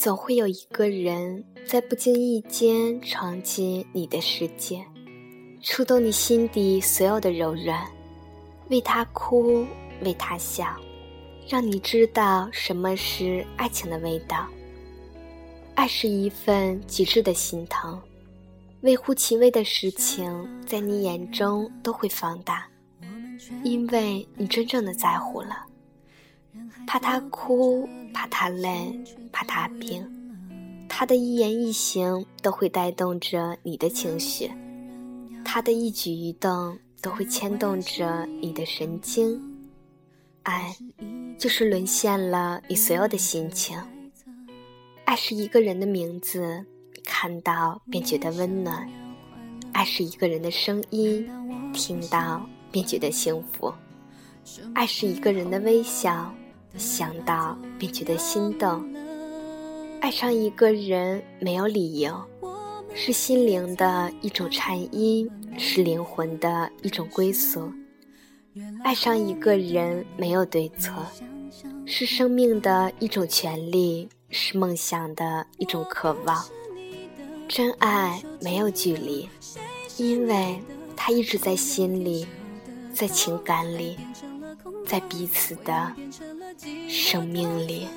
总会有一个人在不经意间闯进你的世界，触动你心底所有的柔软，为他哭，为他笑，让你知道什么是爱情的味道。爱是一份极致的心疼，微乎其微的事情在你眼中都会放大，因为你真正的在乎了。怕他哭，怕他累，怕他病，他的一言一行都会带动着你的情绪，他的一举一动都会牵动着你的神经。爱，就是沦陷了你所有的心情。爱是一个人的名字，看到便觉得温暖；爱是一个人的声音，听到便觉得幸福；爱是一个人的微笑。想到便觉得心动，爱上一个人没有理由，是心灵的一种颤音，是灵魂的一种归宿。爱上一个人没有对错，是生命的一种权利，是梦想的一种渴望。真爱没有距离，因为它一直在心里，在情感里，在彼此的。生命里。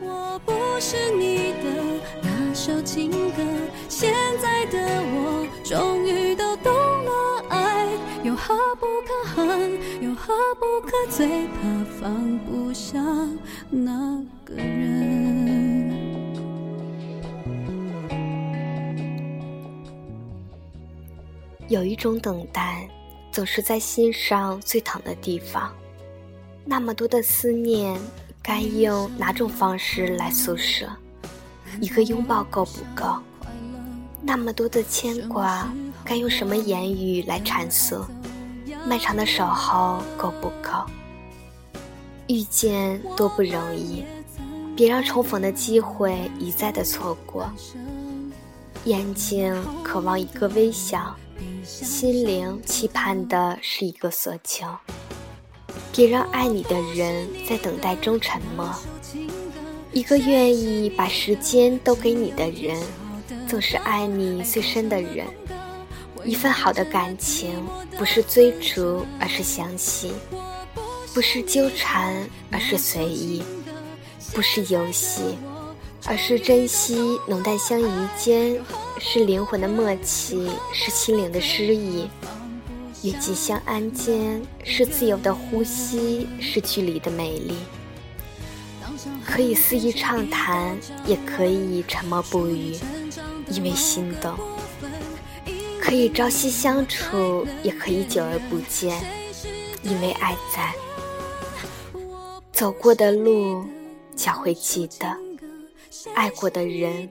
我不是你的那首情歌，现在的我终于都懂了，爱有何不可恨，有何不可最怕放不下那个人。有一种等待，总是在心上最疼的地方。那么多的思念，该用哪种方式来诉说？一个拥抱够不够？那么多的牵挂，该用什么言语来阐述？漫长的守候够不够？遇见多不容易，别让重逢的机会一再的错过。眼睛渴望一个微笑，心灵期盼的是一个所求。别让爱你的人在等待中沉默。一个愿意把时间都给你的人，总是爱你最深的人。一份好的感情，不是追逐，而是相信；不是纠缠，而是随意；不是游戏，而是珍惜。浓淡相宜间，是灵魂的默契，是心灵的诗意。与吉相安间，是自由的呼吸，是距离的美丽。可以肆意畅谈，也可以沉默不语，因为心动；可以朝夕相处，也可以久而不见，因为爱在。走过的路，脚会记得；爱过的人，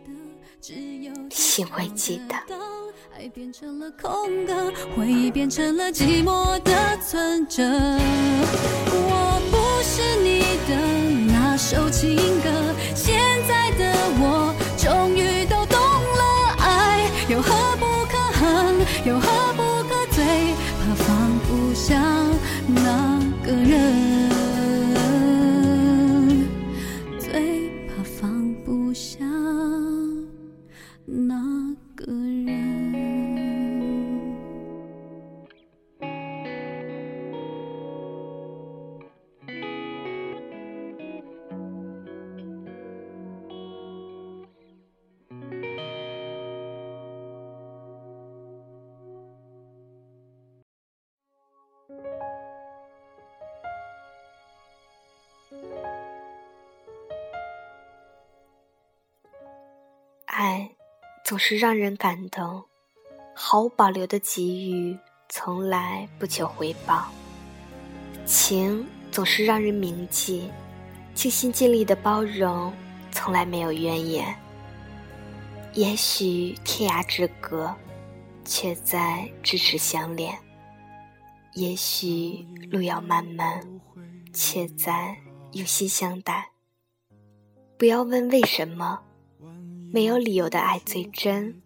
心会记得。爱变成了空格，回忆变成了寂寞的存折。我不是你的那首情歌爱总是让人感动，毫无保留的给予，从来不求回报。情总是让人铭记，尽心尽力的包容，从来没有怨言。也许天涯之隔，却在咫尺相恋；也许路遥漫漫，却在用心相待。不要问为什么。没有理由的爱最真，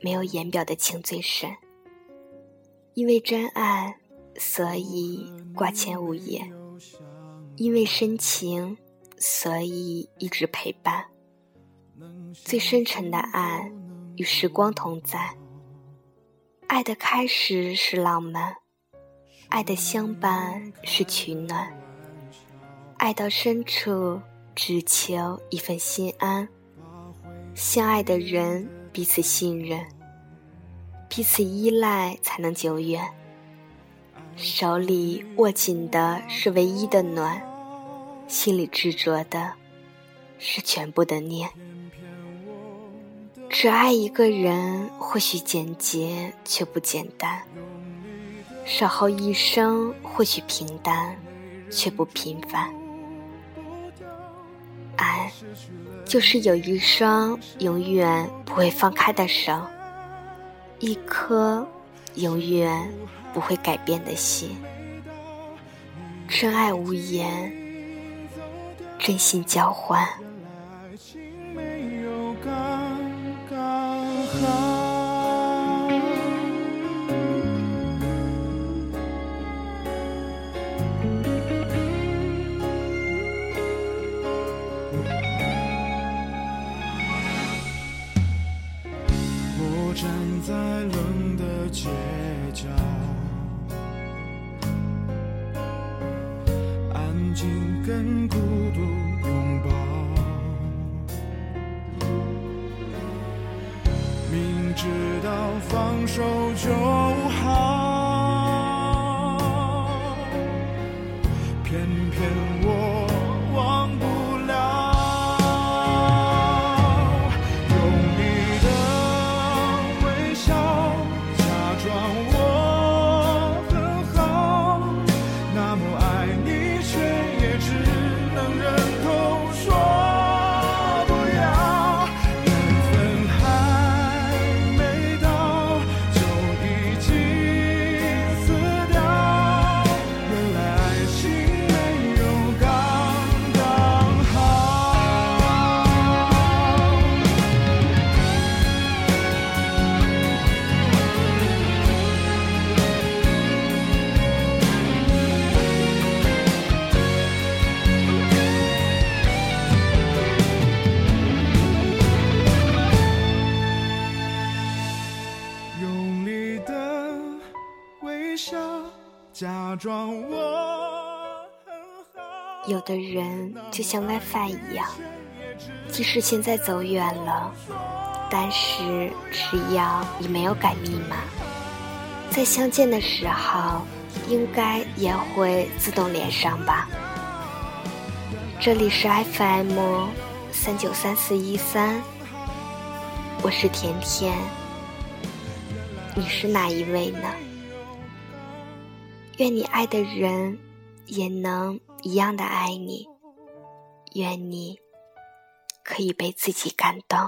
没有言表的情最深。因为真爱，所以挂牵无言；因为深情，所以一直陪伴。最深沉的爱，与时光同在。爱的开始是浪漫，爱的相伴是取暖，爱到深处只求一份心安。相爱的人彼此信任，彼此依赖才能久远。手里握紧的是唯一的暖，心里执着的是全部的念。只爱一个人，或许简洁却不简单；守候一生，或许平淡却不平凡。爱，就是有一双永远不会放开的手，一颗永远不会改变的心。真爱无言，真心交换。在冷的街角安静跟孤独拥抱。明知道放手就用力的微笑假装我很好有的人就像 WiFi 一样，即使现在走远了，但是只要你没有改密码，在相见的时候，应该也会自动连上吧。这里是 FM 三九三四一三，我是甜甜，你是哪一位呢？愿你爱的人也能一样的爱你，愿你可以被自己感动。